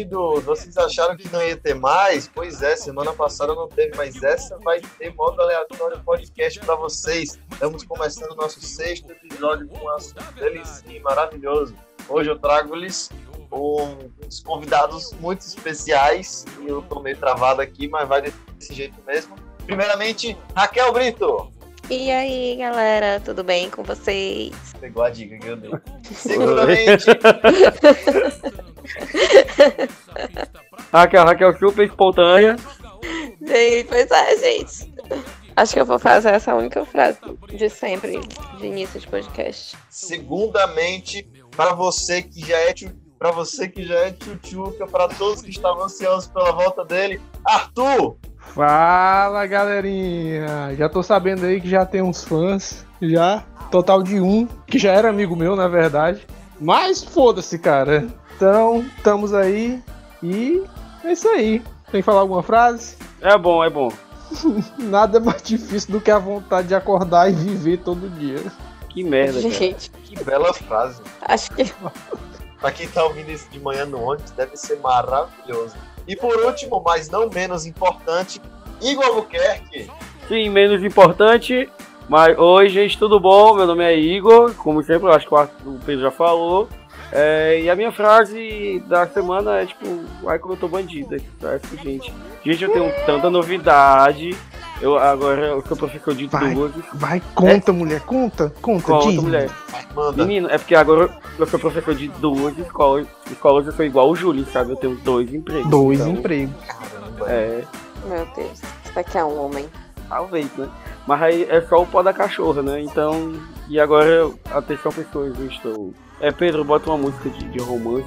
meus queridos! Vocês acharam que não ia ter mais? Pois é, semana passada não teve, mas essa vai ter modo aleatório podcast para vocês. Estamos começando o nosso sexto episódio com um assunto delicioso e maravilhoso. Hoje eu trago-lhes uns convidados muito especiais e eu tô meio travado aqui, mas vai desse jeito mesmo. Primeiramente, Raquel Brito. E aí, galera, tudo bem com vocês? Pegou a dica que eu dei. Seguramente. Raquel, Raquel super espontânea. E, pois é, gente. Acho que eu vou fazer essa única frase de sempre, de início de podcast. Segundamente, para você que já é para você que já é tchutchuca, para todos que estavam ansiosos pela volta dele, Arthur! Fala galerinha! Já tô sabendo aí que já tem uns fãs, já. Total de um, que já era amigo meu, na verdade. Mas foda-se, cara. Então, estamos aí e é isso aí. Tem que falar alguma frase? É bom, é bom. Nada é mais difícil do que a vontade de acordar e viver todo dia. Que merda, cara. Gente, Que bela frase. acho que Para quem tá ouvindo isso de manhã no ônibus, deve ser maravilhoso. E por último, mas não menos importante, Igor Albuquerque. Sim, menos importante, mas oi, gente, tudo bom? Meu nome é Igor, como sempre, eu acho que o Pedro já falou. É, e a minha frase da semana é tipo, vai como eu tô bandida. Parece que, gente, gente, eu tenho tanta novidade. Eu agora eu sou professor de Vai. duas. Vai, conta, mulher, conta, conta, Conta, diz. mulher. Manda. Menino, é porque agora eu sou professor de duas escolas. Escolas eu sou igual o Júlio, sabe? Eu tenho dois empregos. Dois então, empregos. É, Meu Deus, isso aqui é um homem. talvez, né? Mas aí é só o pó da cachorra, né? Então. E agora, eu- atenção pessoas, eu estou. É, Pedro, bota uma música de, de romance.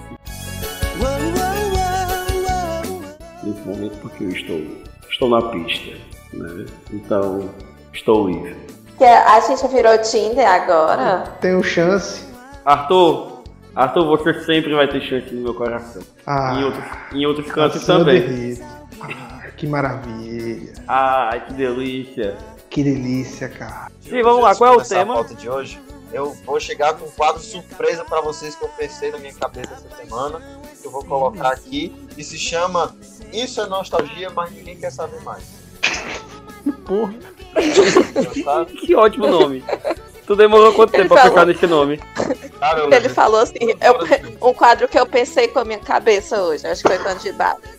Nesse momento, porque eu estou. Estou na pista, né? Então, estou livre. Que a gente virou Tinder agora? Tenho chance. Arthur, Arthur, você sempre vai ter chance no meu coração. Ah, Em outros, em outros cantos também. Ah, que maravilha. Ai, que delícia. Que delícia, cara. Sim, vamos lá, qual é o tema? A pauta de hoje, eu vou chegar com um quadro surpresa para vocês que eu pensei na minha cabeça essa semana, que eu vou colocar aqui, e se chama Isso é Nostalgia, mas ninguém quer saber mais. Porra. Que ótimo nome. Tu demorou quanto tempo Ele pra falou. pensar nesse nome? Cara, eu Ele falou assim, eu- um quadro que eu pensei com a minha cabeça hoje. Acho que foi candidato.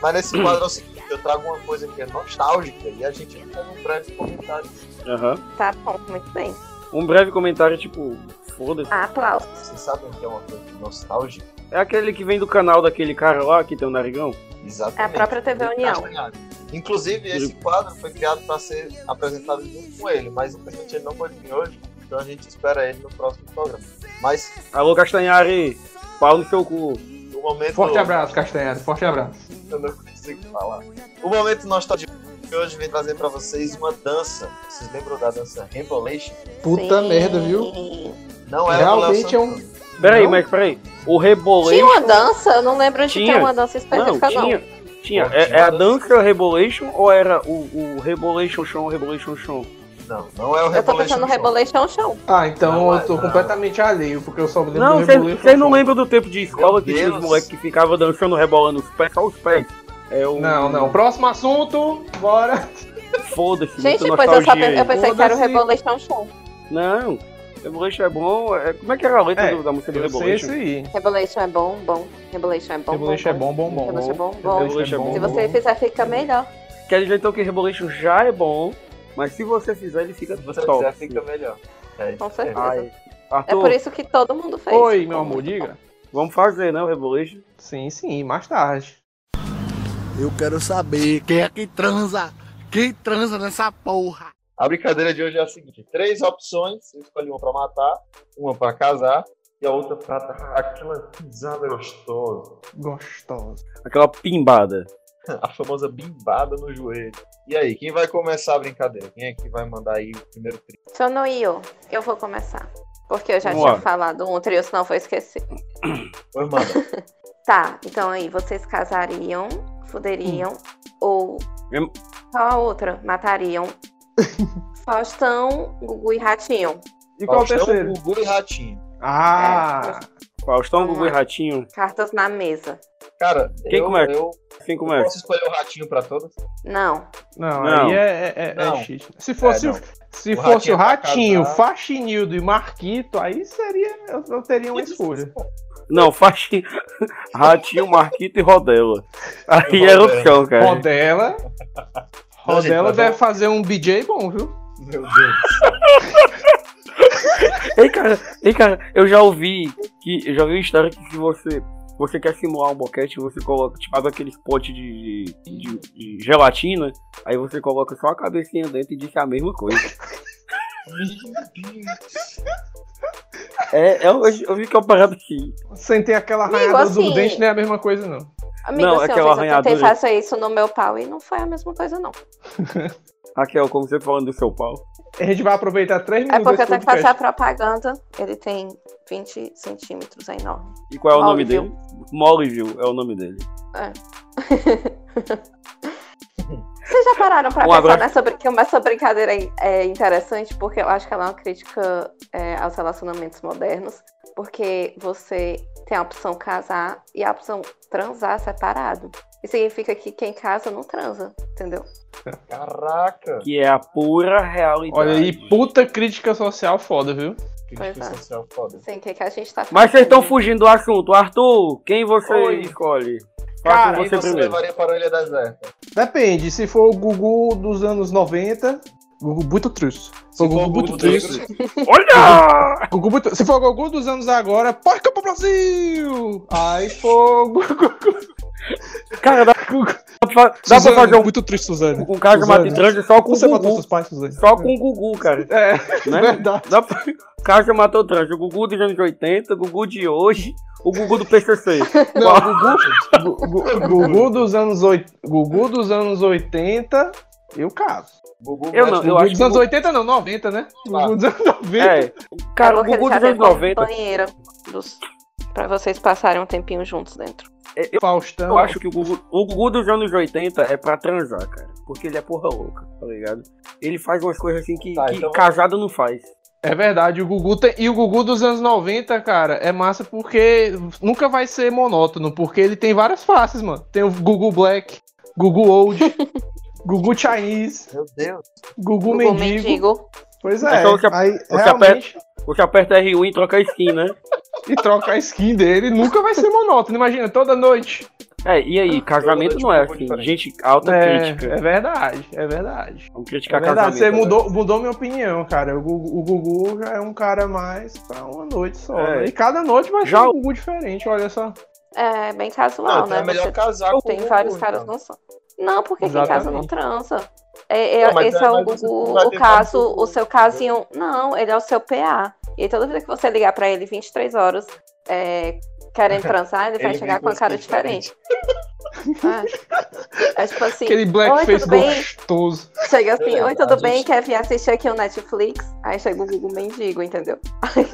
Mas nesse quadro é o seguinte, eu trago uma coisa que é nostálgica e a gente faz um breve comentário. Aham. Tá bom, muito bem. Um breve comentário, tipo, foda-se. Aplausos. Vocês sabem o que é uma coisa nostálgica? É aquele que vem do canal daquele cara lá que tem o narigão? Exatamente. É a própria TV União. Inclusive, esse quadro foi criado para ser apresentado junto com ele, mas infelizmente ele não pode vir hoje, então a gente espera ele no próximo programa. Mas Alô, Castanhari, pau no seu cu. momento. Forte abraço, Castanhari. Forte abraço. Não consigo falar. O momento nostálgico de hoje vem trazer para vocês uma dança. Vocês lembram da dança Rebolation? Puta Sim. merda, viu? Não é Realmente é um. Peraí, Não? mas peraí. O Rebolation. Tinha uma dança? Eu não lembro de Tinha. ter uma dança Não, específica, não. tinha. Tinha. Pô, É, tinha é a uma dança Rebolation ou era o, o Rebolation Show, Rebolation Show? Não, não é o Eu tô Rebolation. pensando no Show. Rebolation Show. Ah, então Não, eu tô não. completamente alheio, porque eu só me lembro Não, do Rebolation vocês não lembram do tempo de escola Meu que tinha os Deus. moleques que ficavam dançando, rebolando os pés, só os pés? É o. Não, não. Próximo assunto, bora. Foda-se, Gente, muita pois eu, só nostalgia pe- aí. eu pensei que era o Foda-se. Rebolation Show. Não, Rebolation é bom. é- Como é que era a letra É, da música do Rebolation? esse aí. Rebolation é bom, bom. Rebolation é bom, Rebolation é bom, bom, bom. Rebolation é bom, bom. Rebolation é bom, Se você fizer, fica melhor. Quer dizer então que Rebolation já é bom, mas se você fizer, ele fica Se você top. fizer, fica melhor. É, Com é. certeza. Ai, É Arthur, por isso que todo mundo fez. Oi, meu amor, diga. vamos fazer, né, o Rebolation? Sim, sim, mais tarde. Eu quero saber quem é que transa. Quem transa nessa porra? A brincadeira de hoje é a seguinte: três opções, você escolhe uma pra matar, uma pra casar e a outra pra dar aquela pisada gostosa, Gostosa. Aquela pimbada. a famosa bimbada no joelho. E aí, quem vai começar a brincadeira? Quem é que vai mandar aí o primeiro trio? Sonoio, eu vou começar. Porque eu já Vamos tinha lá. falado um trio, senão foi esquecer. Oi, manda. Tá, então aí, vocês casariam, fuderiam, ou Eu- qual a outra? Matariam. Faustão, Gugu e Ratinho. E qual o Faustão, terceiro? Gugu e Ratinho. Ah, Faustão, Vamos Gugu e lá. Ratinho. Cartas na mesa. Cara, Quem eu, começa? eu Quem começa? posso escolher o Ratinho pra todos? Não. não, Não. aí é, é, é, é Não. cheat. Se fosse, É, o- se O fosse Ratinho o é Ratinho, casar. Faxinildo e Marquito, aí seria. Eu, eu teria uma escolha. Não, Faxinho, Ratinho, Marquito e Rodela. Aí Rodela. era o chão, cara. Rodela. Rodela deve fazer um BJ bom, viu? Meu Deus. Ei, cara, ei, cara, eu já ouvi que. Eu já ouvi uma história que se você. Você quer simular um boquete, você coloca, tipo, abre aqueles potes de, de, de gelatina, aí você coloca só a cabecinha dentro e diz que é a mesma coisa. É, eu, eu vi que é uma parada que. Sem ter aquela Amigo, arranhada do assim- dente, não é a mesma coisa, não. Amigo, Não, assim, aquela eu tentei arranhadura. fazer isso no meu pau e não foi a mesma coisa, não. Raquel, como você falando do seu pau. A gente vai aproveitar três É minutos porque eu tenho que fazer a propaganda. Ele tem 20 centímetros, é enorme. E qual é o nome dele? Mollyville é o nome dele. Vocês já pararam pra Um pensar abraço. nessa, brin- que essa brincadeira é é interessante? Porque eu acho que ela é uma crítica é, aos relacionamentos modernos. Porque você tem a opção casar e a opção transar separado. Isso significa que quem casa não transa, entendeu? Caraca. Que é a pura realidade. Olha aí, puta crítica social foda, viu? Pois Crítica é. social foda. Sem que, que a gente tá Mas vocês estão fugindo do assunto. Arthur, quem você Oi. escolhe? Cara, Quem você você levaria para a Ilha Deserta? Depende, se for o Gugu dos anos 90, Gugu muito triste. Se for Gugu muito triste. Olha! Gugu muito- Se for o Gugu dos anos agora, pode pro Brasil! Aí for o Gugu. Cara, dá, dá pra, dá pra Suzane, fazer um, Muito triste, Suzane. um cara de Suzane. matitrante só com Você o matou Gugu. seus pais, Suzane. Só com o Gugu, cara. É, Né? verdade. Dá pra... O cara já matou o trans. O Gugu dos anos 80, o Gugu de hoje, o Gugu do PCC. Não, Gugu, Gu- Gu- Gugu dos anos oit- Gugu dos anos 80, eu caso. Gugu Eu não, o eu Gugu acho dos anos o- 80 não, 90, né? Gugu dos anos 90. É, cara, é o Gugu dos anos tem 90. banheira dos... pra vocês passarem um tempinho juntos dentro. Eu, Faustão. eu acho que o Gugu, o Gugu dos anos 80 é pra transar, cara. Porque ele é porra louca, tá ligado? Ele faz umas coisas assim que, Tá, que então- casado não faz. É verdade, o Gugu tem... e o Gugu dos anos 90, cara, é massa porque nunca vai ser monótono, porque ele tem várias faces, mano. Tem o Gugu Black, Gugu Old, Gugu Chinese, Meu Deus. Gugu, Gugu Mendigo. mendigo. Pois É é, só você- aí você realmente Você aperta R1 e troca a skin, né? e troca a skin dele, nunca vai ser monótono, imagina, toda noite. É, e aí, casamento noite não é pouco assim. Gente, alta É, crítica. é verdade, é verdade. Vamos É criticar verdade, casamento. você né? mudou, mudou minha opinião, cara. O Gugu, o Gugu já é um cara mais pra uma noite só. É. né? E cada noite vai Já ser um Gugu diferente, olha só. É bem Não, casual, então né? é melhor Você casar com tem o vários Gugu, caras então. não são. Não, porque quem casa não transa. É, é- Não, esse é- é, o, o, o caso, o seu casinho. Não, ele é o seu PA. E aí, toda vez que você ligar pra ele 23 horas é, querendo transar, ele vai Ele chegar com uma com cara skin diferente. É. É tipo assim, Aquele oi, blackface tudo bem? gostoso. Chega assim, Beleza, oi, tudo a bem? Quer vir assistir aqui o Netflix? Aí chega o Google Mendigo, entendeu? Aí,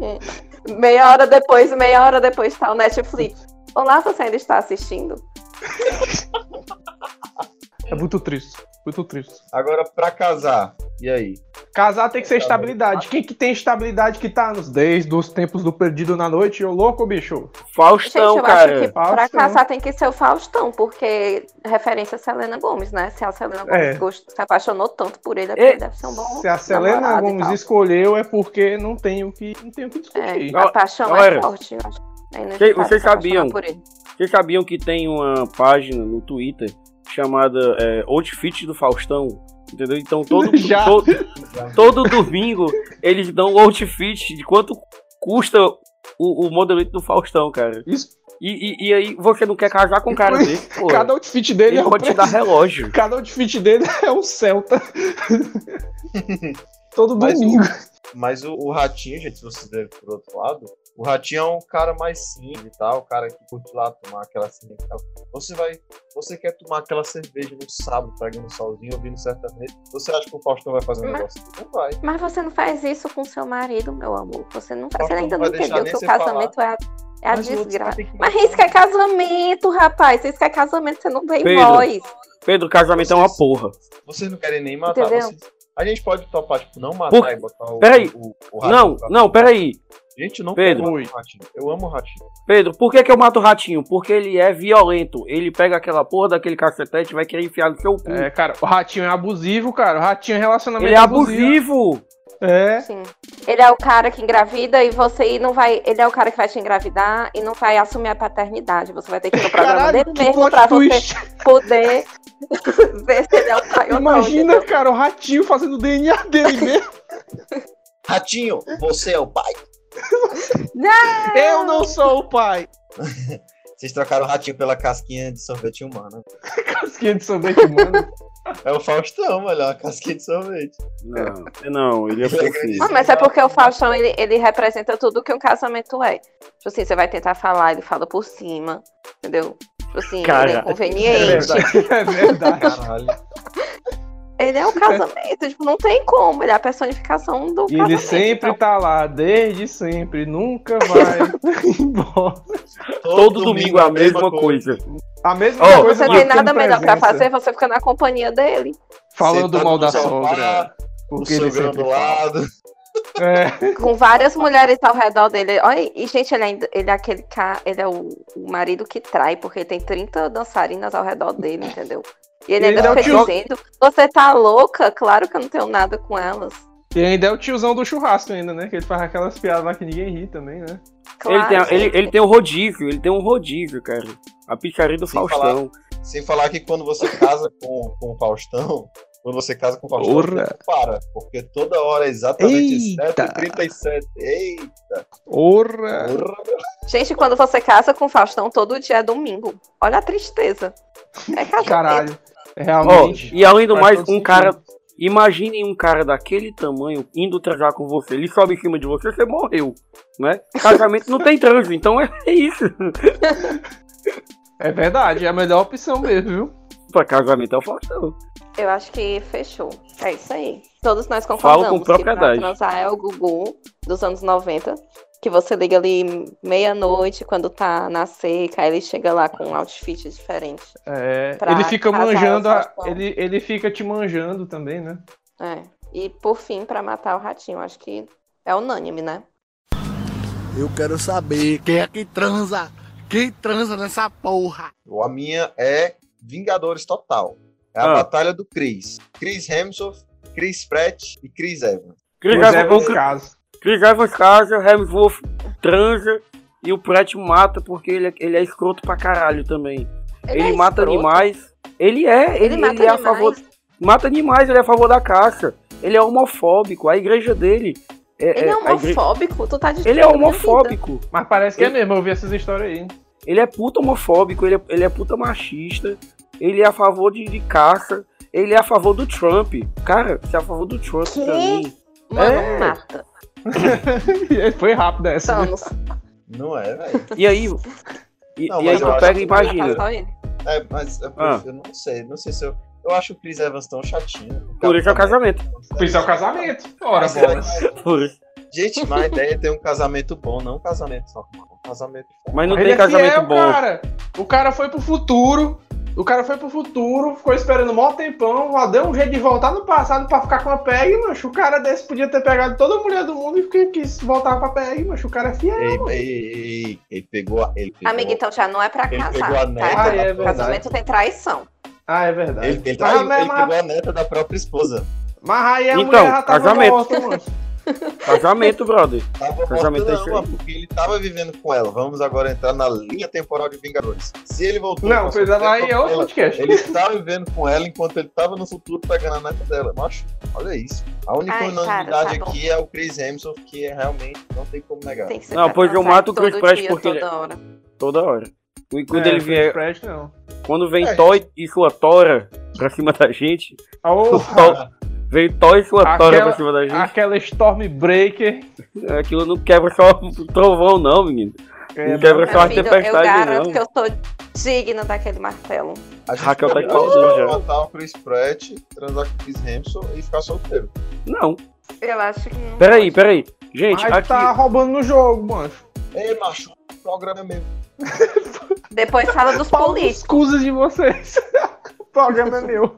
é, meia hora depois, meia hora depois tá o Netflix. Olá, você ainda está assistindo? É muito triste. Muito triste. Agora, pra casar, e aí? Casar tem que ser estabilidade. Quem que tem estabilidade que tá nos desde os tempos do Perdido na Noite? Ô louco, bicho. Faustão, Gente, eu cara. acho que pra Faustão. casar tem que ser o Faustão, porque referência a Selena Gomes, né? Se a Selena Gomes É. gost- se apaixonou tanto por ele, é É. porque ele deve ser um bom Se a Selena Gomes escolheu, é porque não tem o que, não tem o que discutir. É, a paixão Galera, é forte, eu acho. É vocês- sabiam? por ele. Vocês sabiam que tem uma página no Twitter chamada é, Outfit do Faustão? Entendeu? Então todo, Já. todo, todo domingo eles dão o outfit de quanto custa o, o modelito do Faustão, cara. Isso, E, e, e aí você não quer casar com um cara desse, pô. cada outfit dele Ele é um pode te dar relógio. Cada outfit dele é um Celta. Todo Mas o- domingo. Mas o, o Ratinho, gente, se você ver por outro lado, o Ratinho é um cara mais simples e tal, o cara que curte lá tomar aquela cerveja e tal. Você vai, você quer tomar aquela cerveja no sábado, pegando um solzinho, ouvindo sertanejo, você acha que o Faustão vai fazer um Mas- negócio? Não vai. Mas você não faz isso com seu marido, meu amor. Você não, você ainda não entendeu que o você falar. casamento é a, é a Mas o desgraça. Mas isso que é casamento, rapaz. Isso que é casamento, você não tem Pedro. voz. Pedro, casamento é uma porra. Vocês não querem nem matar, vocês, A gente pode topar, tipo, não matar Por- e botar o. Peraí. o, o ratinho Não, não, peraí. Gente, não Pedro. ratinho. Eu amo o ratinho. Pedro, por que, que eu mato o ratinho? Porque ele é violento. Ele pega aquela porra daquele cacetete e vai querer enfiar no seu cu. É, cara, o ratinho é abusivo, cara. O ratinho é relacionamento ele é abusivo. É. Sim. Ele é o cara que engravida e você não vai. Ele é o cara que vai te engravidar e não vai assumir a paternidade. Você vai ter que ir no programa Caralho, dele mesmo pra você twist. poder ver se ele é o pai ou não. Imagina, cara, o ratinho fazendo o DNA dele mesmo. Ratinho, você é o pai. Eu não sou o pai. Vocês trocaram o ratinho pela casquinha de sorvete humana. Casquinha de sorvete humano. É o Faustão, olha, uma casquinha de sorvete. Não, não, ele é Ele é. Ah, mas é porque o Faustão, ele, ele representa tudo que um casamento é. Tipo assim, você vai tentar falar, ele fala por cima, entendeu? Tipo assim, ele Cara, é É conveniente. verdade. É verdade. Caralho. Ele é o casamento, tipo, não tem como, ele é a personificação do E casamento. ele sempre então. tá lá, desde sempre, nunca vai embora. Todo domingo é a mesma coisa. A mesma Ó, coisa Você tem nada melhor pra fazer, você fica na companhia dele. Falando Sentado mal da sogra. O Porque ele sogrão sempre do fala. É. Com várias mulheres ao redor dele. Olha, e gente, ele, ainda, ele é aquele cara, ele é o, o marido que trai, porque tem 30 dançarinas ao redor dele, entendeu? E ele Ele ainda é fica tio- dizendo, você tá louca? Claro que eu não tenho nada com elas. E ainda é o tiozão do churrasco ainda, né? Que ele faz aquelas piadas lá que ninguém ri também, né? Ele Claro, tem, a- ele, ele tem um rodízio, ele tem um rodízio, cara. A picharia do Sem Faustão. Sem falar que quando você casa com, com o Faustão, quando você casa com o Faustão, Porra. o tempo para. Porque toda hora é exatamente Eita. 7h37. Eita! Orra! Porra, meu. Gente, quando você casa com o Faustão, todo dia é domingo. Olha a tristeza. É casamento. Caralho. Ó, Realmente. e além do mais, um sentido. cara. Imaginem um cara daquele tamanho indo transar com você. Ele sobe em cima de você, você morreu. Né? Casamento não tem trânsito, então é isso. É verdade, é a melhor opção mesmo, viu? Pra casamento é o Faustão. Eu acho que fechou. É isso aí. Todos nós Falo concordamos com que pra propriedade. transar é o Gugu dos anos 90. Que você liga ali meia-noite, quando tá na seca, aí ele chega lá com um outfit diferente. É, ele fica manjando, a- ele, ele fica te manjando também, né? É. E por fim, pra matar o ratinho, acho que é unânime, né? Eu quero saber quem é que transa. Quem transa nessa porra? A minha é Vingadores Total. É a Ah. batalha do Chris. Chris Hemsworth, Chris Pratt e Chris Evans. Chris é, Evans, caso. Chris Evans casa, Hemsworth transa e o Pratt mata porque ele, é- ele é escroto pra caralho também. Ele, é mata escroto. animais. Ele é, ele, Ele mata ele é a animais. favor. Mata animais, ele é a favor da caça. Ele é homofóbico. A igreja dele. É, Ele é igre- homofóbico? Tu tá Ele destruindo é homofóbico. Mas parece que é Ele- mesmo, eu vi essas histórias aí. Ele é puta homofóbico, ele é, ele é puta machista, ele é a favor de, de caça, ele é a favor do Trump. Cara, você é a favor do Trump Quê? pra mim. Mano, É. mata. Foi rápido essa. né? Não é, velho. E aí. E, Não, e aí mas eu tu pega e que- imagina. Só ele. É, mas eu, Ah. eu não sei. Não sei se eu. Eu acho o Chris Evans tão chatinho. Por isso é o casamento. Isso é o casamento. Ora, Mas. Por isso. Gente, mas a ideia é ter um casamento bom, não um casamento só. Um casamento Mas não Ele tem é casamento fiel, bom. cara. O cara foi pro futuro. O cara foi pro futuro, ficou esperando um maior tempão, lá deu um jeito de voltar no passado pra ficar com a PEG, mancho. O cara desse podia ter pegado toda a mulher do mundo e que- quis voltar pra PEG, mancho. O cara é fiel. Ei, ei, ei, ele pegou a. Ele pegou, Amiga, então já não é pra Ele casar. pegou a neta tá? Ah, é. Casamento tem traição. Ah, é verdade. ele, ele, mas, mas, ele mas, pegou a neta da própria esposa. mas aí a Então, mulher já tava casamento. morta, mancho. Casamento, brother. Tava Casamento é mano, porque ele tava vivendo com ela. Vamos agora entrar na linha temporal de Vingadores. Se ele voltou. Não, pois ela aí é ela, podcast. Ele tava vivendo com ela enquanto ele tava no futuro pegando a neta dela. Macho, olha isso. A única Ai, unanimidade cara, tá aqui é o Chris Hemsworth, que é realmente não tem como negar. Tem Não, pois eu mato o Chris Pratt porque toda hora. Toda hora. E quando É, ele vier. Pratt, não. Quando vem É. Toy e sua Tora pra cima da gente. Ô, Vem Toy e sua Aquela- pra cima da gente. aquela Stormbreaker. Aquilo não quebra só o trovão, não, menino. É, Não quebra só a filho, eu tempestade, garanto não. que eu sou digna daquele martelo. A gente Raquel tá pode, de a gente pau pode já. matar o Chris Pratt, transar com o Chris Hemsworth e ficar solteiro. Não. Eu acho que não. Peraí, pode. peraí. Gente, Mas aqui. tá roubando no jogo, mancho. Ei, macho, o programa é meu. Depois fala dos políticos. escusa de vocês. o programa é meu.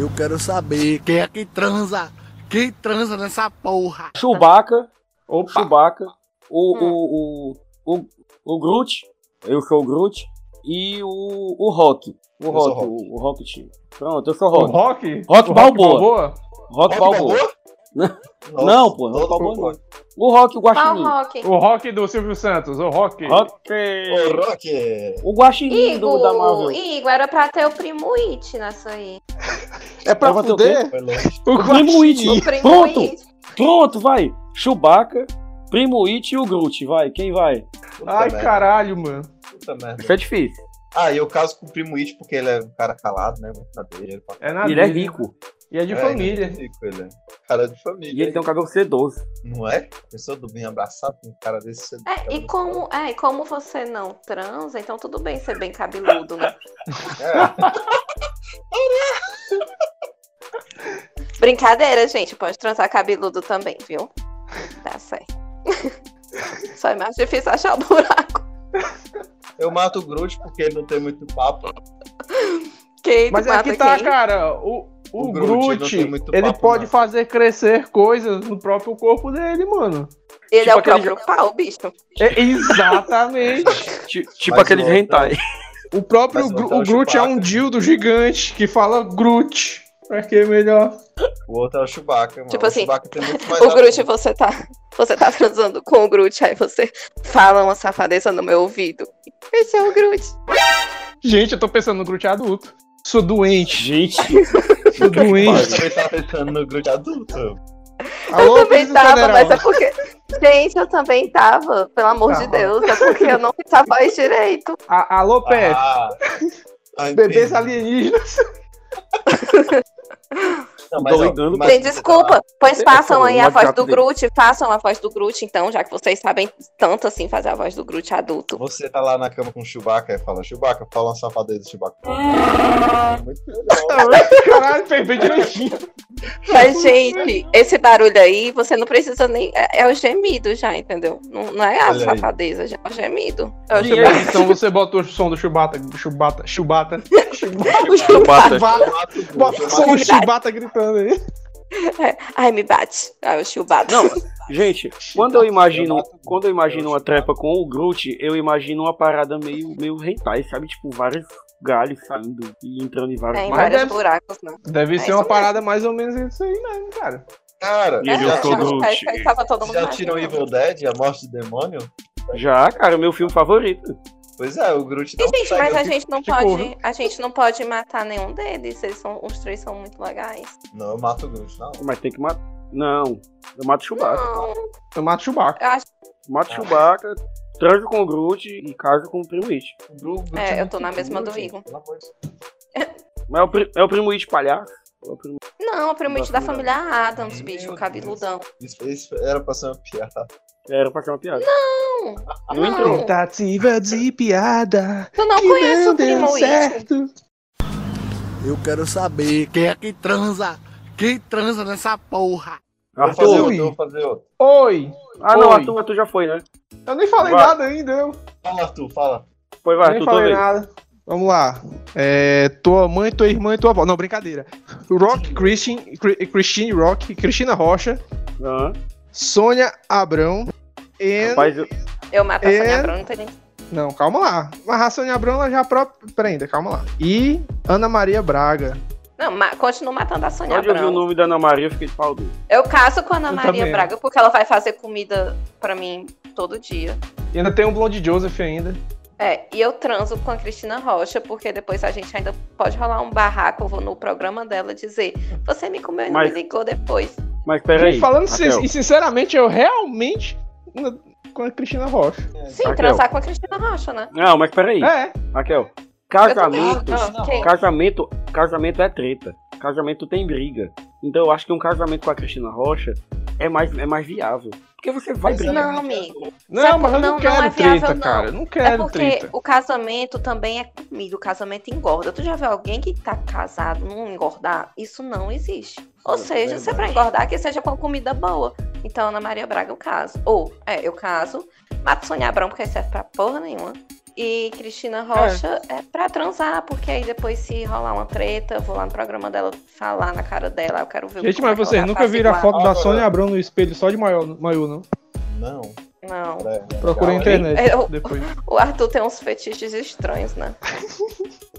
Eu quero saber quem é que transa. Quem transa nessa porra? Chewbacca, Opa! Chewbacca, o, Hum. o, o, o, o Groot, eu sou o Groot, e o, o Rock. O Rock, o, o Rocket. Pronto, eu sou o O Rock. Rock? Rock Balboa. Rock Rock Balboa. Nossa, Não, pô, Rock todo Balboa mundo. não. O Rock, o Qual Guaxinim. rock? O Rock do Silvio Santos, o Rock. Rock. Ô, Rock! O Guaxinim do, da Marvel. Igor, era pra ter o primo It nessa aí. É pra Vai bater o fuder? O O Primo It. O primo Pronto. It. Pronto, vai. Chewbacca, Primo It e o Groot, vai. Quem vai? Puta Ai, merda, caralho, mano. Puta merda. Isso é difícil. Ah, e eu caso com o primo It porque ele é um cara calado, né? Muito na dele. Ele É na ele é rico. E é de É, família. ele é rico, ele é. Cara de família. E ele tem um cabelo sedoso. Não é? Pessoa do bem abraçado com um cara desse. você- É, e como, é, e como você não transa, então tudo bem ser bem cabeludo, né? É. Brincadeira, gente. Pode transar cabeludo também, viu? Tá certo. Só é mais difícil achar o buraco. Eu mato o Groot porque ele não tem muito papo. Quem Mas tu é tá, quem? cara. O, o, O Groot, ele não Groot, tem muito ele papo, pode não. fazer crescer coisas no próprio corpo dele, mano. Ele Tipo é o aquele próprio pau, bicho. É, exatamente. Ti- Tipo Mas o outro- hentai. O próprio Gru- botar o o Groot é um Chewbacca. dildo gigante que fala Groot. Pra que melhor? O outro é o Chewbacca, mano. Tipo o assim, Chewbacca tem muito mais O Groot, você tá, você tá transando com o Groot, aí você fala uma safadeza no meu ouvido. Esse é o Groot. Gente, eu tô pensando no Groot adulto. Sou doente, Gente, sou Eu doente. também tava pensando no Groot adulto. Alô, eu também tava, Federal. mas é porque. Gente, eu também tava, pelo amor de Tá. Deus. É porque eu não fiz a voz direito. A- Alô, PF. Ah, ah, Bebês alienígenas. Não, mas Gente, você desculpa. Pois É, façam aí a voz do dele. Groot. Façam a voz do Groot, então, já que vocês sabem tanto assim fazer a voz do Groot adulto. Você tá lá na cama com o Chewbacca e fala, Chewbacca, fala uma safadeza do Chewbacca. Muito legal. Caralho, bem direitinho. Mas, gente, esse barulho aí, você não precisa nem. É, é o gemido já, entendeu? Não, não é a Olha aí. safadeza, já é o gemido. É o E Chewbacca. aí? Então você bota o som do Chubata, Chubata, Chubata. O Chewbacca. Chewbacca. Eu mato o Groot, Chubata gritando aí. Ai, me bate. Ai, o Chewbacca. Não, gente, quando eu imagino, quando eu imagino uma trepa com o Groot, eu imagino uma parada meio, meio hentai, sabe? Tipo, vários galhos saindo e entrando em vários. É, em vários deve- buracos, né? Deve É ser uma parada mais ou menos isso aí mesmo, cara. Cara, E ele já, eu sou já, Groot. acho que tava todo mundo já imaginando. tiram Evil Dead, a morte do demônio? Já, cara, meu filme favorito. Pois é, o Groot E, não gente, mas a gente não Tipo, pode. A gente não pode matar nenhum deles. Eles são, os três são muito legais. Não, eu mato o Groot, não. Mas tem que matar. Não, eu mato o Chewbacca. Não, Eu mato o Chewbacca. eu acho Mato o Chewbacca, transo com o Groot e caso com o Primo It. O Groot É, eu tô na mesma do Igor. Mas é o, pri- é o Primo It palhaço? É o primo... Não, o primite da Da família Adams, bicho, o cabeludão. Isso, isso era pra ser uma piada. Era pra ser uma piada. Não! Não entrou. Tentativa de piada. Tu não que conhece não o deu primo certo. Eu quero saber quem é que transa. Quem transa nessa porra? Vou fazer outro, eu vou fazer outro. Oi. Ah, não, Oi. Arthur, Arthur já foi, né? Eu nem falei Vai. nada ainda, eu. Fala, Arthur, fala. Foi, vai, nem Arthur, tua falei vez. nada. Vamos lá. É, tua mãe, tua irmã e tua avó. Não, brincadeira. Rock Christian, Christine Rock, Cristina Rocha, Aham. Sônia Abrão e. Rapaz, eu- Eu mato a É. Sônia Abrão, não tem nem. Não, calma lá. Mas a Sônia Abrão ela já própria. Pera ainda, calma lá. E Ana Maria Braga. Não, ma continuo matando a Sônia onde eu vi o Abrão. nome da Ana Maria, eu fiquei de pau duro. Eu caso com a Ana Eu Maria também. Braga porque ela vai fazer comida pra mim todo dia. E ainda tem o Blonde Joseph ainda. É, e eu transo com a Cristina Rocha, porque depois a gente ainda pode rolar um barraco, eu vou no programa dela dizer, você me comeu e não Mas- me ligou depois. Mas peraí. E falando sin- e sinceramente, eu realmente. Com a Cristina Rocha. Sim, Raquel. transar com a Cristina Rocha, né? Não, mas peraí. É. Raquel, casamento. Casamento, casamento é treta. Casamento tem briga. Então eu acho que um casamento com a Cristina Rocha é mais, é mais viável. Porque você vai é brigar. Não, amigo. Não, Sabe, mas eu não, não- não quero é viável, treta, não. cara. Eu não É quero porque treta. o casamento também é comida, o casamento engorda. Tu já viu alguém que tá casado não engordar? Isso não existe. Ou É seja, se é pra engordar, que seja com comida boa. Então, Ana Maria Braga, eu caso. Ou, é, eu caso, mato Sônia Abrão, porque serve pra porra nenhuma. E Cristina Rocha é. pra transar, porque aí depois se rolar uma treta, eu vou lá no programa dela falar na cara dela, eu quero ver Gente, mas é vocês nunca viram a foto da Sônia Abrão no espelho só de maiô, maiô não? Não. Não. É, Procura na internet Eu- depois. O Arthur tem uns fetiches estranhos, né?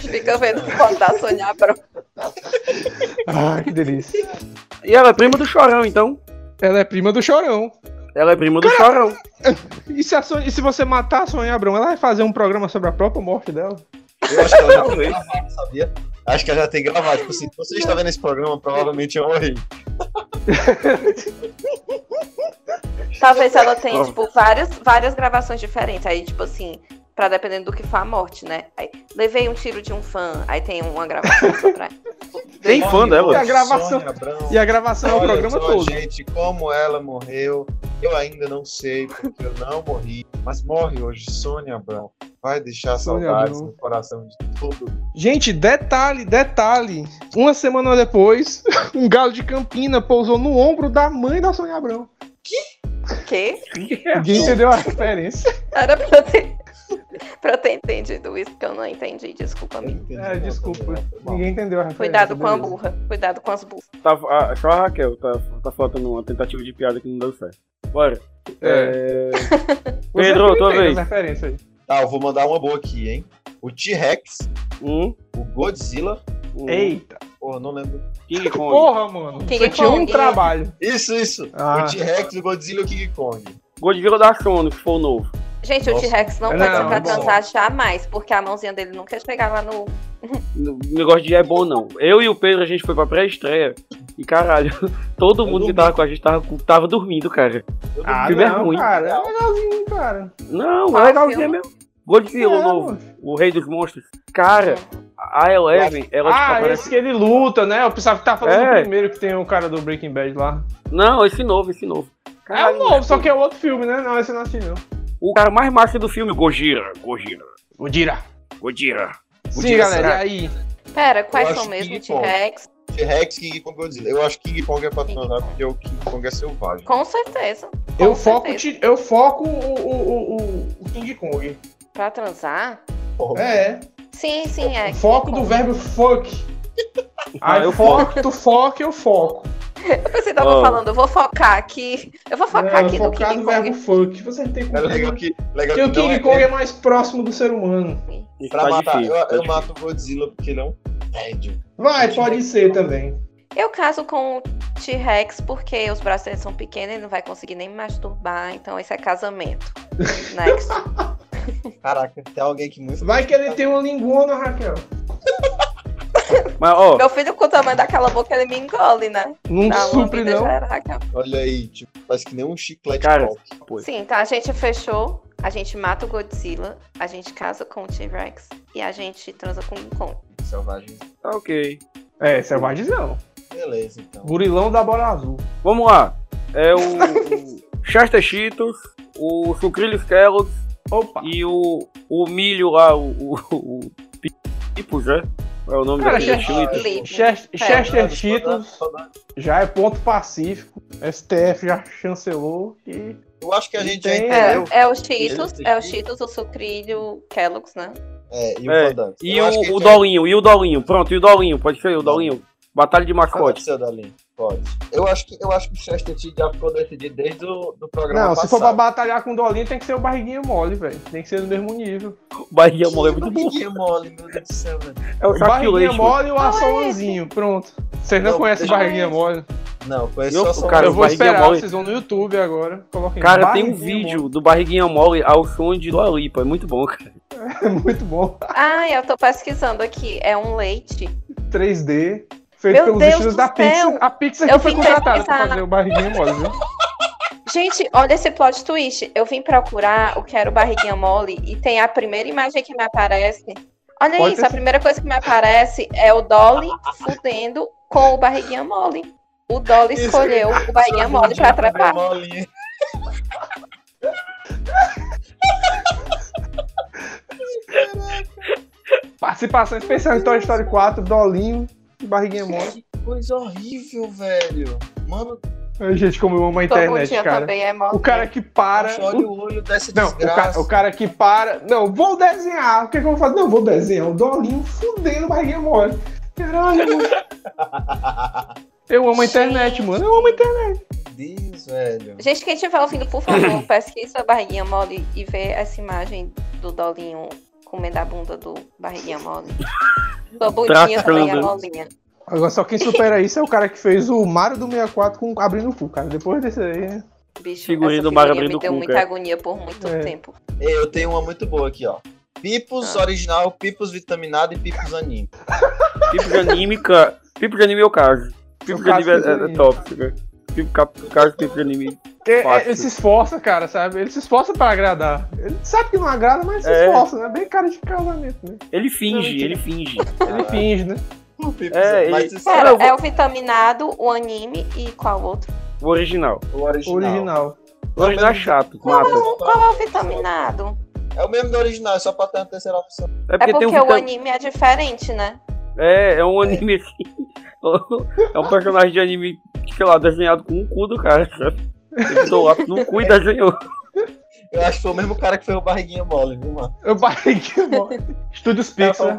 Fica vendo da Sônia Abrão. Ah, que delícia. E ela é prima do Chorão, então. Ela é prima do Chorão. Ela é prima do Chorão. E se, a Sônia- e se você matar a Sônia Abrão, ela vai fazer um programa sobre a própria morte dela? Eu acho que ela já tem gravado, sabia? Acho que ela já tem gravado. Tipo assim, se você está vendo esse programa, provavelmente eu morri. Talvez ela tenha, tipo, várias, várias gravações diferentes. Aí, tipo assim, pra dependendo do que for a morte, né? Aí, levei um tiro de um fã, aí tem uma gravação só pra. Tem fã dela. E a gravação-. E a gravação é o programa só, todo. gente, como ela morreu, eu ainda não sei, porque eu não morri. Mas morre hoje Sônia Abrão. Vai deixar Sônia saudades Abrão. no coração de todo mundo. Gente, detalhe, detalhe. Uma semana depois, um galo de Campina pousou no ombro da mãe da Sônia Abrão. Quê? Ninguém entendeu a referência. Era pra ter, pra eu ter entendido isso, que eu não entendi. Desculpa, amigo. É, desculpa. foi. Ninguém entendeu a referência. Cuidado com a burra. Cuidado com as burras. Tá, ah, só a Raquel tá, tá faltando uma tentativa de piada que não deu certo. Bora. É. É, Pedro, tua vez. Tá, eu vou mandar uma boa aqui, hein? O T-Rex, Um, o Godzilla, um Eita. porra, não lembro. King Kong. Porra, mano. King Você tinha um trabalho. Isso, isso. Ah. O T-Rex, o Godzilla e o King Kong. Godzilla da Sono, que for o novo. Gente, o Nossa. T-Rex não, Não, pode ser pra é bom. transar jamais, porque a mãozinha dele não chegar lá no. O negócio de é bom, não. Eu e o Pedro, a gente foi pra pré-estreia. E caralho, todo mundo que dormi. tava com a gente tava, tava dormindo, cara. Eu Ah, filme é não, ruim. cara. É legalzinho, cara. Não, Qual é legalzinho filme? mesmo. Godzilla, É, o novo. mano. O Rei dos Monstros. Cara, a Eleven, ela tipo, Ah, aparece. esse que ele luta, né? Eu pensava que tava falando É. do primeiro que tem o cara do Breaking Bad lá. Não, esse novo, esse novo. É o Caralho, novo, só que é outro filme, né? Não, esse eu não assisti, não. O cara mais massa do filme, Gojira. Gojira. O Dira. Gojira. Sim, Gojira, galera, será? e aí? Pera, quais são mesmo? T-Rex? T-Rex, King Kong Godzilla. Eu acho que King Kong é pra transar porque o King Kong é selvagem. Com certeza. Com Eu foco, certeza. ti- eu foco o, o, o, o- King Kong. Pra transar? Porra, É, Sim, sim, é. foco do Kong. verbo fuck. Ah, Aí eu foco, tu foca, eu foco. Eu pensei que tava Oh. falando, eu vou focar aqui. Eu vou focar Não, aqui no focar King no Kong. verbo fuck. Você tem É legal que, legal Porque o que não King é, Kong é é mais próximo do ser humano. Isso pra tá matar. difícil, eu tá eu mato o Godzilla porque ele é um tédio. Vai, pode ser também. Eu caso com o T-Rex porque os braços dele são pequenos, ele não vai conseguir nem me masturbar, então esse é casamento. Next. Caraca, tem alguém que muito. Vai que ele tem uma linguona, Raquel. Mas, ó, Meu filho com o tamanho daquela boca, ele me engole, né? Não Dá uma supre, não. era. Olha aí, tipo, parece que nem um chiclete Cara, pop. Foi. Sim, tá, a gente fechou, a gente mata o Godzilla, a gente casa com o T-Rex e a gente transa com o Kong. Selvagem. tá ok. É, selvagem Beleza, então. Gurilão da bola azul. Vamos lá. É o, o Chester Cheetos, o Sucrilhos Kellogg's Opa. e o, o milho lá, o, o, o Pipos, né? Qual é o nome Cara, daquele Chester-. Chester, É. Cheetos saudades. já é ponto pacífico. STF já chancelou e Eu acho que a gente já Tem- entendeu. É, é o Cheetos, Esse é o. Cheetos, o sucrilho Kellogg's, né? É, e o É. E o, o Dolinho, e o Dolinho. Pronto, e o Dolinho, pode ser o Dolinho. Batalha de Pode mascote. ser, Dalinho. Pode. Eu acho que, eu acho que o Chester já ficou decidido desde o do programa Não, se passado. for pra batalhar com o Dolinho, tem que ser o barriguinha mole, velho. Tem que ser do mesmo nível. Barriga mole é muito bom. Barriguinha mole, meu Deus do céu, velho. É o O barriguinha mole e o é assolanzinho. Pronto. Vocês não, Não, conhecem o barriguinha mole? Não, conheço Eu- só o cara, eu o vou barriguinha esperar, mole- vocês vão no YouTube agora. Coloquem Cara, tem um barriguinha vídeo do Barriguinha Mole ao som de Dua Lipa. É muito bom, cara. mole. Muito bom. Ah, eu tô pesquisando aqui. É um leite. 3D. Feito Meu pelos Deus estilos da céu! Pixar. A Pixar Eu que foi contratada pra pesquisar. fazer o barriguinha mole, viu? Gente, olha esse plot twist. Eu vim procurar o que era o barriguinha mole e tem a primeira imagem que me aparece. Olha Pode isso, ter a primeira coisa que me aparece é o Dolly fudendo com o barriguinha mole. O Dolly Isso. escolheu o barriguinha mole pra. Molinha. Participação especial em Toy Story 4, Dolinho e barriguinha mole. Que coisa horrível, velho. Mano, Ai, gente, como eu amo a Todo internet, cara. é. O cara que para. Poxa, olha o olho dessa Não, o cara, o cara que para. Não, vou desenhar. O que, que eu vou fazer? Não, vou desenhar. O Dolinho fudendo barriguinha mole. Caralho, mano. Eu amo a internet, Gente. mano. Eu amo a internet. Deus, velho. Gente, quem estiver ouvindo, por favor, pesquisa a barriguinha mole e vê essa imagem do Dolinho comendo a bunda do barriguinha mole. Sua bundinha também é molinha. Agora, só quem supera isso é o cara que fez o Mario do 64 com abrindo o cu, cara. Depois desse aí. Bicho, Figurinha essa do Mario abrindo me deu o cu, muita cara. agonia por muito É. tempo. Eu tenho uma muito boa aqui, ó. Pipos Ah. original, Pipos vitaminado e Pipos anime. Pipo de anime, cara. Pipo de anime é o caso. Pipo de anime é, é, é top, cara. Pipo, cap- caso pipo de anime. É, é, ele se esforça, cara, sabe? Ele se esforça pra agradar. Ele sabe que não agrada, mas se É. esforça, né? Bem cara de casamento, né? Ele Não, finge, ele finge. Ele finge, né? O É, mas ele- isso Pera, vou- é o vitaminado, o anime e qual outro? O original. o O original. original. O original é chato, mata. Qual é o vitaminado? É o mesmo do original, é só pra ter uma terceira opção. É É porque, porque tem um o vita- anime é diferente, né? É, é um anime assim. É um personagem de anime, sei lá, desenhado com o cu do cara, sabe? Ele botou lápis no cu e desenhou. Eu acho que foi o mesmo cara que fez o Barriguinha Mole, viu, mano? Eu barriguinha mole. Estúdios Pixar.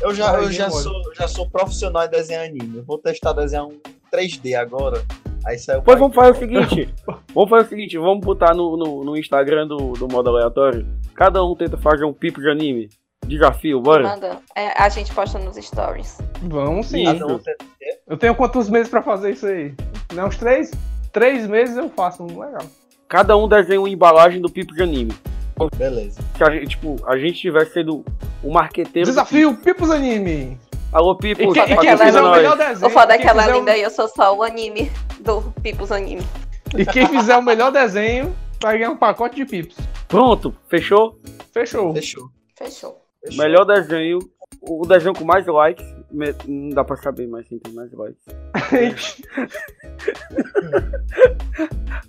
eu, já, eu já, sou, já sou profissional em desenhar anime. Eu vou testar desenhar um 3D agora. Aí saiu. Pois vamos fazer o seguinte. Vamos fazer o seguinte, vamos botar no, no, no Instagram do, do modo aleatório. Cada um tenta fazer um pipo de anime. Desafio, bora. Manda. É, a gente posta nos stories. Vamos sim. Isso. Cada um tenta- Eu tenho quantos meses pra fazer isso aí? Não, uns três? Três meses eu faço. Legal. Cada um desenha uma embalagem do pipo de anime. Beleza. Se a gente, tipo, a gente tivesse sendo o marqueteiro. do Desafio Pipos Anime. Alô, Pipo, E quem, e quem fizer o nós. melhor desenho. O foda é quem que ela é o- linda e eu sou só o anime do Pipos Anime. E quem fizer o melhor desenho vai ganhar um pacote de pips. Pronto, fechou? Fechou. Fechou. Fechou. Fechou. Melhor desenho. O desenho com mais likes. Me- Não dá pra saber mais quem tem mais likes.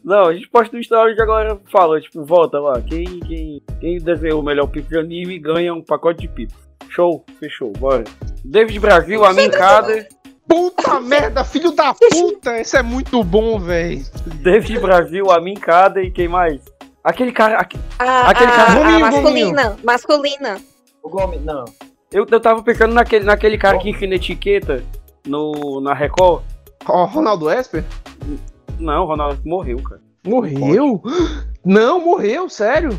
Não, a gente posta no stories e agora fala, tipo, volta lá. Quem, quem, quem desenhou o melhor pipo de anime ganha um pacote de pipo. Show, fechou, bora. David Brasil, a mim cada. Puta merda, filho da puta! Esse é muito bom, velho. David Brasil, a mim cada e quem mais? Aquele cara. aque- A, Aquele a- cara- a Gominho, masculina. Masculina. O Gomes, não. Eu, eu tava pensando naquele, naquele cara que ensina etiqueta no, na Record. Ó, Ronaldo Esper? Não, o Ronaldo morreu, cara. Morreu? Não, morreu, sério.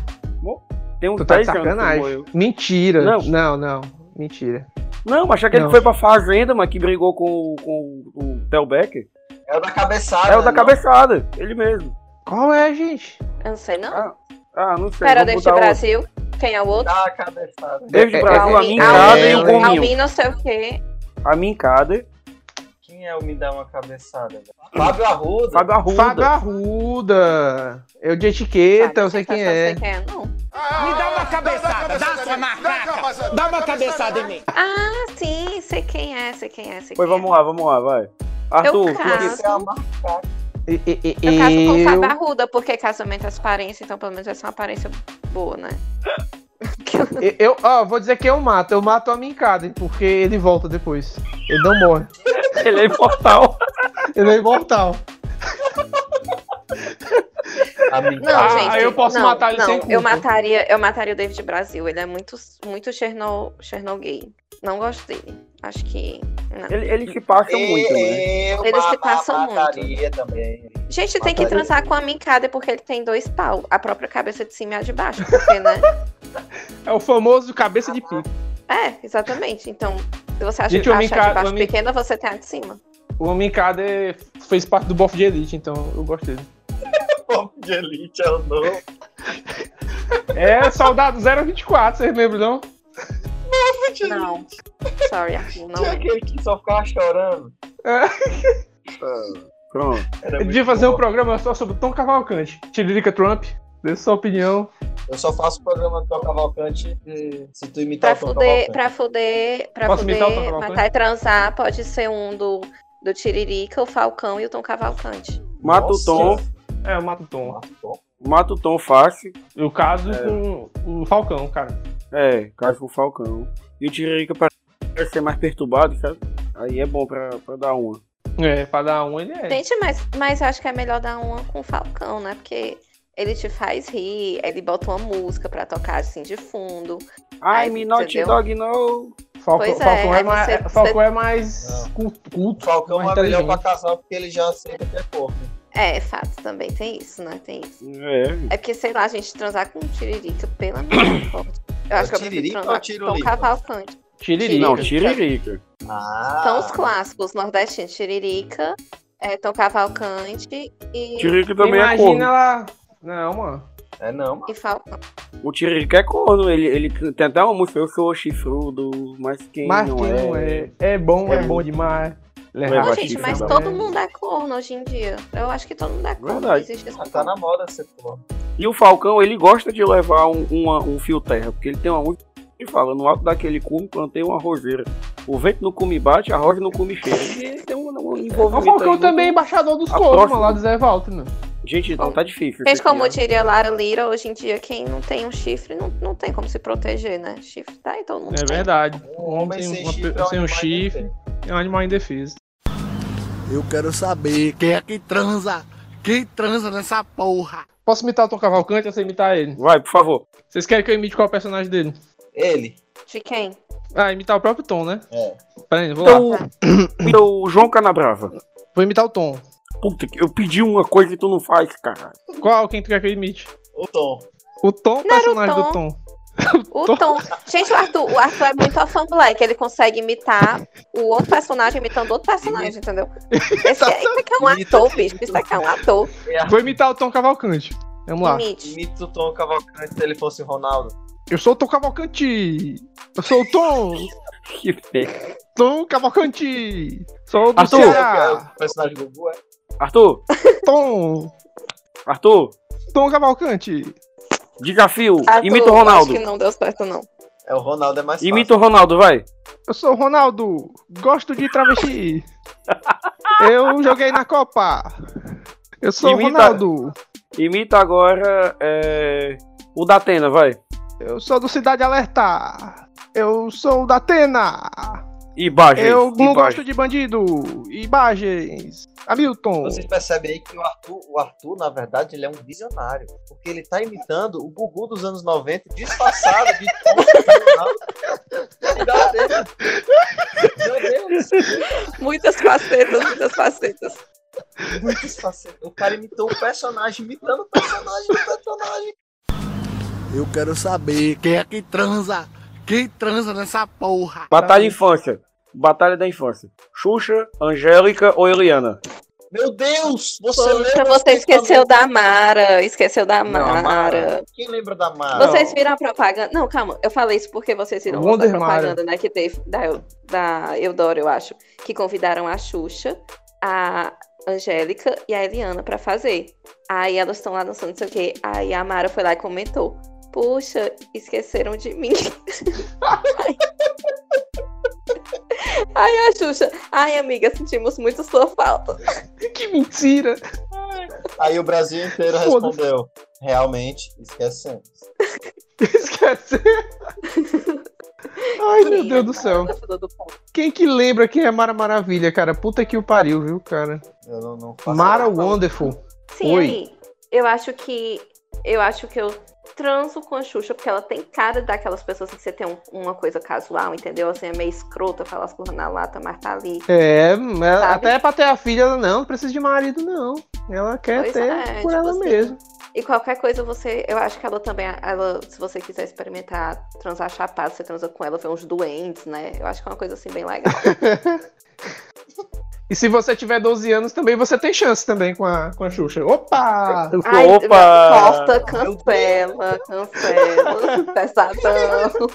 Tem uns Tu tá de 10 anos que ele sacanagem. Mentira. Não. não, não. Mentira. Não, mas Não. que foi pra Fazenda, mas que brigou com, o- com o Theo Becker. É o da cabeçada. É o da não? cabeçada, ele mesmo. Qual é, gente? Eu não sei, não. Ah, Ah, não sei. David botar outro. Quem é o outro? Da cabeçada. David É, é, Brasil, a Almin- mim cada e o Gominho. Almin não sei o quê. A mim cada. Quem é o Me Dá Uma Cabeçada? velho? Fábio Arruda. Fábio Arruda. Fábio Arruda. Eu de etiqueta, eu sei quem Essa eu é. sei quem é, não. Me dá uma cabeçada, dá sua macaca. Dá uma cabeçada em mim. Ah, sim, sei quem é, sei quem é, sei Pois quem vamos lá, vamos lá, vai. Arthur, Eu por caso. que- é a marca. E- é. Eu caso com o eu- Fábio Arruda, porque casamento é aparência, então pelo menos vai ser uma aparência boa, né? Eu, ó, vou dizer que eu mato. Eu mato a mincada, porque ele volta depois. Ele não morre. ele é imortal. Ele é imortal. A Não, Ah, gente. eu posso não, matar ele não, sem eu culpa. mataria, eu mataria o David Brasil. Ele é muito, muito Cherno, Chernobyl. Não gosto dele. Acho que. não. Ele, ele se passa muito, né? Eu Eles se passam muito. mataria também. Gente, tem que Mataria. transar com a Mincada porque ele tem dois pau. A própria cabeça de cima e a de baixo. Porque, né? É o famoso cabeça de pico. É, exatamente. Então, se você acha, Gente, a Mincada- de baixo pequena, você tem a de cima. O mincada é- fez parte do bofe de elite, então eu gosto dele. Pop de Elite é o novo. É soldado 024, vocês lembram não? Não. Sorry, Arthur, não Tinha é. aquele que só ficava chorando. Pronto. Era Eu muito devia fazer bom. um programa só sobre Tom Cavalcante. Tiririca Trump. Dê sua opinião. Eu só faço programa do Tom Cavalcante se tu imitar Pra o Tom fuder, Cavalcante. pra fuder, pra Posso imitar o Tom fuder, Cavalcante? matar e transar, pode ser um do, do Tiririca, o Falcão e o Tom Cavalcante. Mata o. Tom, É, eu mato o Tom. Mata o Tom. mata o Tom fácil. Eu caso com o Falcão, cara. É, caso com o Falcão. E o Tiririca parece ser mais perturbado, sabe? Aí é bom pra, pra dar uma. É, pra dar um ele é. Gente, mas, mas eu acho que é melhor dar uma com o Falcão, né? Porque ele te faz rir, ele bota uma música pra tocar assim de fundo. Ai, me not dog no. Falcão, Pois é, Falcão é, mais, você- Falcão é mais culto, culto O Falcão mais é melhor pra casal porque ele já aceita que é corpo. É, fato, também tem isso, né? Tem isso. É. É porque, sei lá, a gente transar com um tiririca pela misericórdia. Eu acho que eu prefiro tiririca ou com um tirulipa? cavalcante. Tiririca. Não, tiririca. Ah. Então, os clássicos nordestinos, tiririca, é, Tom Cavalcante e, Tiririca também é Imagina corno. ela. Não, mano. É não, mano. e Falcão. O Tiririca é corno. Ele, ele tem até uma música, eu sou chifrudo, mas quem Mas não quem é. não é. É bom, é bom demais. Não, gente, mas também. todo mundo é corno hoje em dia. Eu acho que todo mundo é corno. Verdade. Existe Ah, Tá na moda ser corpo. E o Falcão, ele gosta de levar um, uma- um fio terra, porque ele tem uma música que fala, no alto daquele cume plantei uma roseira. O vento no cume bate, a rosa no cume cheira. E ele tem um, um O envolvimento Falcão aí também é embaixador dos cornos, lá do Zé Walter, né? Gente, não, tá difícil. Gente, isso como diria Lara Lira, hoje em dia quem não tem um chifre não, não tem como se proteger, né? Chifre tá aí, todo mundo É tem. verdade. Um homem sem, uma- chifre é um sem um animal chifre é um animal indefeso. Eu quero saber quem é que transa. Quem transa nessa porra? Posso imitar o Tom Cavalcante ou você imitar ele? Vai, por favor. Vocês querem que eu imite qual personagem dele? Ele. De quem? Ah, imitar o próprio Tom, né? É. Pera aí, vou lá. Então, então, João Canabrava. Vou imitar o Tom. Puta, que eu pedi uma coisa que tu não faz, cara. Qual? Quem tu quer que eu imite? O Tom. O Tom, o o personagem do Tom. Tom. O Tom. Gente, o Arthur, o Arthur é muito fã moleque. Ele consegue imitar o outro personagem imitando outro personagem, entendeu? Esse, é- isso aqui é um ator, bicho. Isso aqui é um ator. Vou imitar o Tom Cavalcante. Vamos lá. Imite. Imita o Tom Cavalcante se ele fosse o Ronaldo. Eu sou o Tom Cavalcante. Eu sou o Tom. Que feio. Tom Cavalcante. Sou do Arthur. É Ceará. o personagem do Gugu, é? Arthur, Tom. Arthur, Tom Cavalcante. desafio. Arthur, Imita o Ronaldo. Acho que não deu certo, não. É o Ronaldo, é mais fácil. Imita o Ronaldo, vai. Eu sou o Ronaldo. Gosto de travesti. Eu joguei na Copa. Eu sou o Imita- Ronaldo. Imita agora é, o Datena, vai. Eu sou do Cidade Alerta. Eu sou da Atena. Imagens. Eu não gosto de bandido. Imagens. Hamilton. Vocês percebem aí que o Arthur, o Arthur, na verdade, ele é um visionário. Porque ele tá imitando o Gugu dos anos 90, disfarçado de. Meu Deus. Muitas facetas, muitas facetas. Muito disfarçado. O cara imitou o personagem, imitando o personagem do personagem. Eu quero saber quem é que transa. Quem transa nessa porra? Batalha infância. Batalha da infância. Xuxa, Angélica ou Eliana? Meu Deus! Você Poxa, lembra você esqueceu da Mara. Esqueceu da Não, a Mara. Quem lembra da Mara? Vocês viram a propaganda? Não, calma. Eu falei isso porque vocês viram essa propaganda, né? Que teve da, Eu- da Eudoro, eu acho. Que convidaram a Xuxa, a Angélica e a Eliana pra fazer. Aí elas estão lá dançando, não sei o quê. Aí a Mara foi lá e comentou. Puxa, esqueceram de mim. Aí a Xuxa, ai amiga, sentimos muito sua falta. Que mentira. Aí o Brasil inteiro Foda-se. respondeu. Realmente, esquecemos. Esquece. Ai, meu Deus do céu. Quem que lembra quem é Mara Maravilha, cara? Puta que o pariu, viu, cara? Eu não, não faço Mara. Wonderful. Sim, Oi. aí, eu acho que eu acho que eu transo com a Xuxa, porque ela tem cara daquelas pessoas que você tem um- uma coisa casual, entendeu? Assim, é meio escrota, falar as coisas na lata, mas tá ali. É, ela- Sabe? até pra ter a filha, ela não, não precisa de marido, não. Ela quer Pois ter é, por tipo ela assim. mesma. E qualquer coisa você. Eu acho que ela também. Ela, se você quiser experimentar transar chapado, você transa com ela, ver uns doentes, né? Eu acho que é uma coisa assim bem legal. E se você tiver 12 anos, também você tem chance também com a, com a Xuxa. Opa! Ai, Opa! corta, cancela, cancela. Pesadão.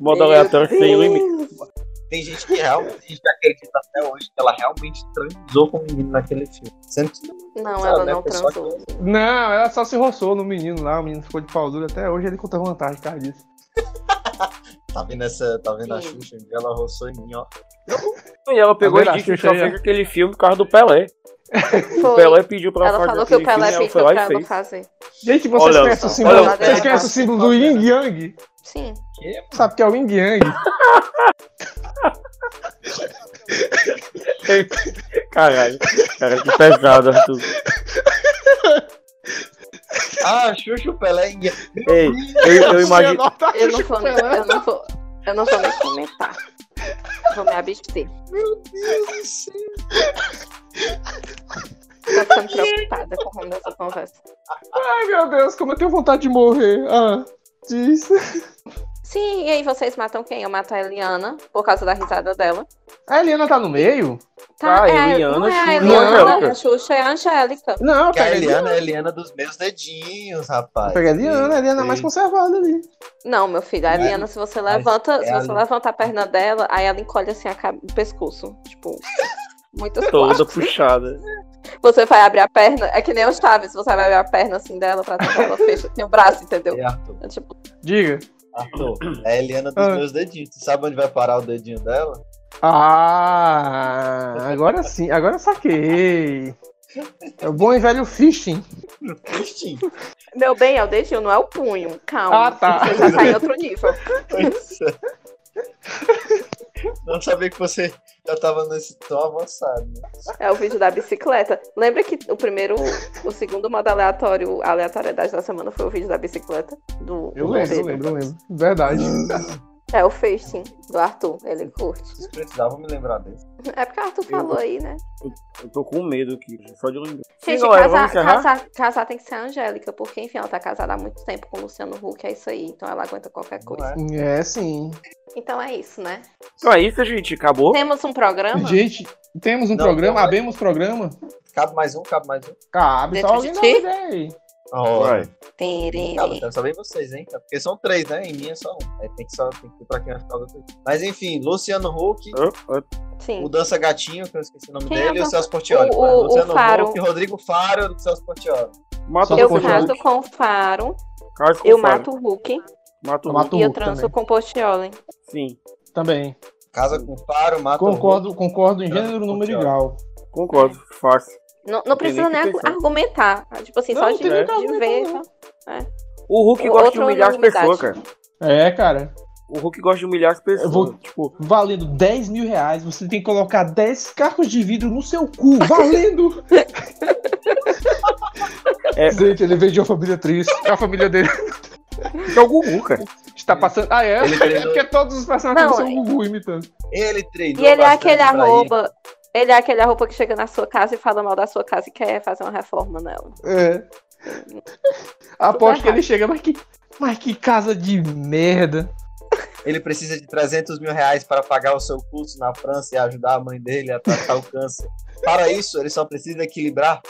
Modo aleatório sem limite. Tem gente que realmente acredita até hoje que ela realmente transou com o menino naquele filme. Sendo que Não, sabe, ela né, não transou. que- Não, ela só se roçou no menino lá, o menino ficou de pau duro. Até hoje ele conta vantagem, cara disso. Tá vendo, essa, tá vendo a. Xuxa? Um ela roçou em mim, ó. E ela pegou Tá vendo? e disse que só fez aquele filme por causa do Pelé. O Foi. Pelé pediu pra Ela fazer falou que o filme, Pelé ela pediu pra ela fazer. Gente, vocês Olha conhecem só, o símbolo, olha vocês conhecem o símbolo do Yin Yang? Sim. Que? Sabe o que é o Yin Yang? Caralho, cara, que pesado, Arthur. Ah, Xuxa Pelé. Ei, eu, eu imagino. Eu não vou, eu não vou, eu não vou nem comentar. Vou me abster. Meu Deus do céu. Tô ficando preocupada com o rumo dessa conversa. Ai, meu Deus, como eu tenho vontade de morrer. Ah, diz. Sim, e aí vocês matam quem? Eu mato a Eliana por causa da risada dela. A Eliana tá no meio? Ah, é, Eliana, não é a Eliana, Angélica. a Xuxa é a Angélica. Não, Que a pega a Eliana é a Eliana dos meus dedinhos, rapaz. Pega a Eliana, a Eliana é mais conservada ali. Não, meu filho, a Eliana, se você levanta, é se a você levanta a perna dela, aí ela encolhe assim a cabe- o pescoço. Tipo, muito Toda forte. puxada. Você vai abrir a perna, é que nem o Chaves, você vai abrir a perna assim dela pra tentar ela fecha tem o braço, entendeu? É, Arthur. É tipo, Diga. Arthur, é a Eliana dos Ah. meus dedinhos. Tu sabe onde vai parar o dedinho dela? Ah, agora sim, agora saquei. É o bom e velho fishing. Ixi, meu bem, é o dedinho, não é o punho. Calma. Ah, tá. Você já tá em outro nível. pois é. Não sabia que você já tava nesse tom avançado, né? É o vídeo da bicicleta. Lembra que o primeiro, o segundo modo aleatório, a aleatoriedade da semana foi o vídeo da bicicleta? Do, Eu lembro, eu lembro, eu lembro. Verdade. É o Facing do Arthur, ele curte. Vocês precisavam me lembrar desse. É porque o Arthur falou aí, né? Eu tô com medo aqui, só de lembrar. Gente, Sim, galera, casar, casar, casar tem que ser a Angélica, porque enfim, ela tá casada há muito tempo com o Luciano Huck, é isso aí, então ela aguenta qualquer coisa. é? É, sim. Então é isso, né? Então é isso, gente. Acabou. Temos um programa? Gente, temos um Não, programa, não, abemos programa. Cabe mais um, cabe mais um. Cabe, Dentro só alguém aí. Vai. Tererê. Cabe, quero saber vocês, hein? Porque são três, né? Em mim é só um. Aí tem que, só, tem que ter pra quem vai ficar. Mas enfim, Luciano Huck, Ah, ah, Sim. o Dança Gatinho, que eu esqueci o nome Quem é dele, e o o Celso Portioli. o- o- Luciano o Faro. Huck, Rodrigo Faro e o Celso Portioli. Mata Só o Eu caso com o Faro, Caso com eu o Fábio. mato o Hulk Mato mato e eu Hulk transo também. com o Postioli. Sim, Também. Casa com Faro, mata o Concordo, concordo em gênero, número e Portioli. grau. concordo. Fácil. Não, não precisa nem pensar. argumentar. Tipo assim, Não, só não de, de ver. já- O Hulk O- gosta de humilhar as pessoas, cara. É, cara. O Hulk gosta de humilhar as pessoas. Eu vou- Tipo, Valendo 10 mil reais, você tem que colocar 10 cacos de vidro no seu cu. Valendo! É. Gente, ele veio de uma família triste. A família dele é o Gugu, cara. está passando. Ah, é? Ele treinou- Porque todos os personagens Não, são é- o Gugu imitando. Ele treinou E ele é aquele arroba. Ele é aquele arroba que chega na sua casa e fala mal da sua casa e quer fazer uma reforma nela. É. Aposto que ele chega, mas que, mas que casa de merda. Ele precisa de 300 mil reais para pagar o seu curso na França e ajudar a mãe dele a tratar o câncer. Para isso, ele só precisa equilibrar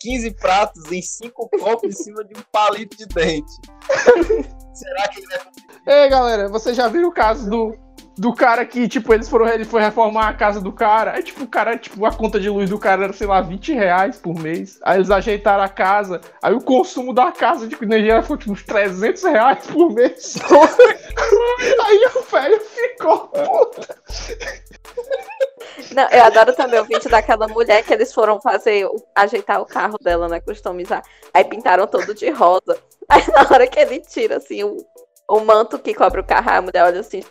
15 pratos em 5 copos em cima de um palito de dente. Será que ele vai Ei, galera, vocês já viram o caso do, do cara que, tipo, eles foram, ele foi reformar a casa do cara. Aí, tipo, o cara, tipo, a conta de luz do cara era, sei lá, 20 reais por mês. Aí eles ajeitaram a casa. Aí o consumo da casa de energia foi, tipo, uns 300 reais por mês. aí o velho ficou puto. Não, eu adoro também o vídeo daquela mulher que eles foram fazer, ajeitar o carro dela, né? Customizar. Aí pintaram todo de rosa. Aí na hora que ele tira, assim, o, o manto que cobre o carro, a mulher olha assim.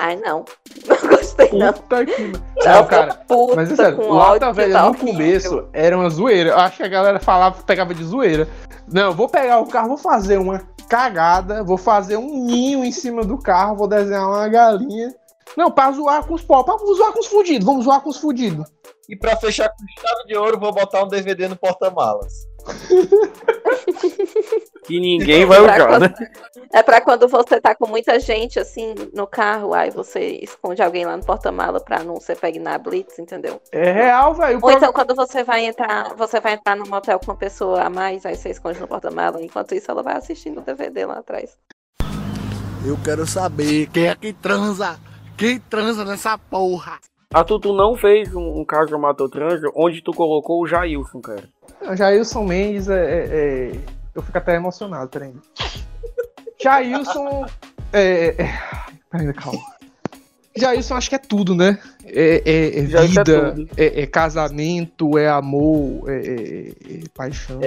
Ai, não. Não gostei, não. Puta que... Não, cara, puta Mas é sério, com Lata Velha tá no horrível. começo era uma zoeira. Eu acho que a galera falava, pegava de zoeira. Não, vou pegar o carro, vou fazer uma cagada, vou fazer um ninho em cima do carro, vou desenhar uma galinha. Não, pra zoar com os pobres, pra zoar com os fudidos, vamos zoar com os fudidos. E pra fechar com chave de ouro, vou botar um DVD no porta-malas. Que ninguém vai Pra usar, quando- né? É pra quando você tá com muita gente, assim, no carro, aí você esconde alguém lá no porta-mala pra não ser pegue na blitz, entendeu? É real, velho. O Ou então quando você vai entrar, você vai entrar no motel com uma pessoa a mais, aí você esconde no porta-mala, enquanto isso ela vai assistindo o DVD lá atrás. Eu quero saber quem é que transa. Quem transa nessa porra? Arthur, tu não fez um, um caso Matou Transa onde tu colocou o Jailson, cara. Não, Jailson Mendes é, é- é- Eu fico até emocionado, peraí. Jailson. É, é... Peraí, calma. Jailson acho que é tudo, né? É, é- é é vida, é, é casamento, é amor, é, é- é paixão,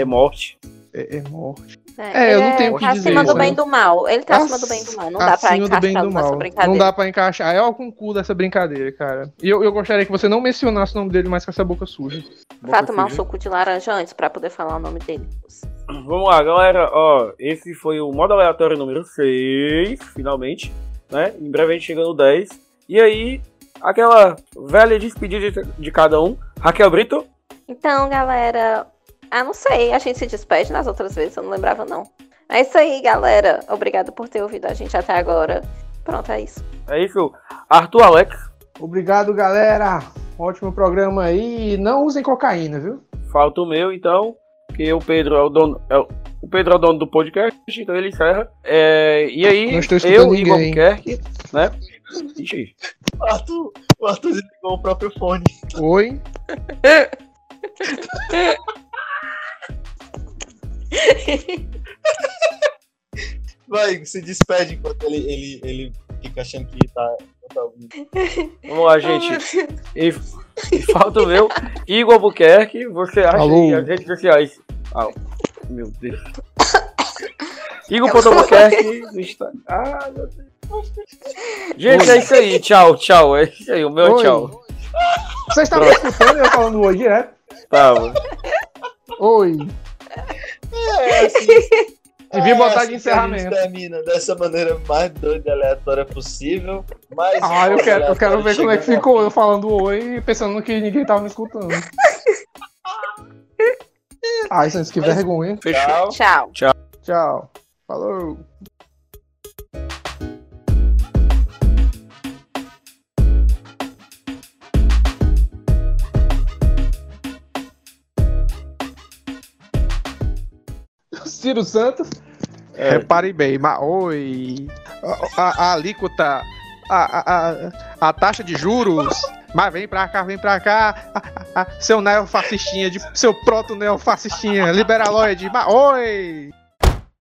É morte. É, é. É, eu não ele tenho o que tá dizer, acima do bem do mal. Ele tá acima do bem do mal. Não dá pra Acima do bem encaixar do nessa mal. brincadeira. Não dá pra encaixar. É o concurso dessa brincadeira, cara. E eu, eu gostaria que você não mencionasse o nome dele mais com essa boca suja. Vai tomar um suco de laranja antes pra poder falar o nome dele. Vamos lá, galera. Ó, esse foi o modo aleatório número 6, finalmente. Né? Em breve a gente chega no 10. E aí, aquela velha despedida de, de cada um. Raquel Brito, Então, galera. Ah, não sei. A gente se despede nas outras vezes, eu não lembrava, não. É isso aí, galera. Obrigado por ter ouvido a gente até agora. Pronto, é isso. é isso. Arthur Alex, Obrigado, galera. Ótimo programa aí. Não usem cocaína, viu? falta o meu, então. Que o Pedro é o dono. é o- o Pedro é o dono do podcast, então ele encerra. É, e aí, Não estou eu, Igor ninguém. Buquerque, né? Ixi, O Arthur, o Arthur desligou o próprio fone. Oi. Vai, se despede enquanto ele, ele, ele fica achando que tá, tá ouvindo. vamos lá, gente. E, e falta o meu. Igor Albuquerque, você acha Alô? as redes sociais. Ah, meu Deus. Igor Albuquerque no Instagram. Ah, meu Deus. Gente, é isso aí. Tchau, tchau. É isso aí. O meu é Oi. tchau. Vocês estavam escutando eu falando oi direto? Tava. Oi. É, assim, Devia é botar assim de que a gente encerramento. termina dessa maneira mais doida e aleatória possível. Mas Ah, eu quero, eu quero ver como é que ficou eu falando oi pensando que ninguém tava me escutando. Ai, gente, que Mas- vergonha. Fechou. Tchau. Tchau. Tchau. Falou. Ciro Santos. É. Repare bem, mas oi. A, a- a alíquota, a, a, a, taxa de juros. Mas vem pra cá, vem pra cá. Seu neofascistinha, de, seu proto-neofascistinha, liberaloide. Mas oi.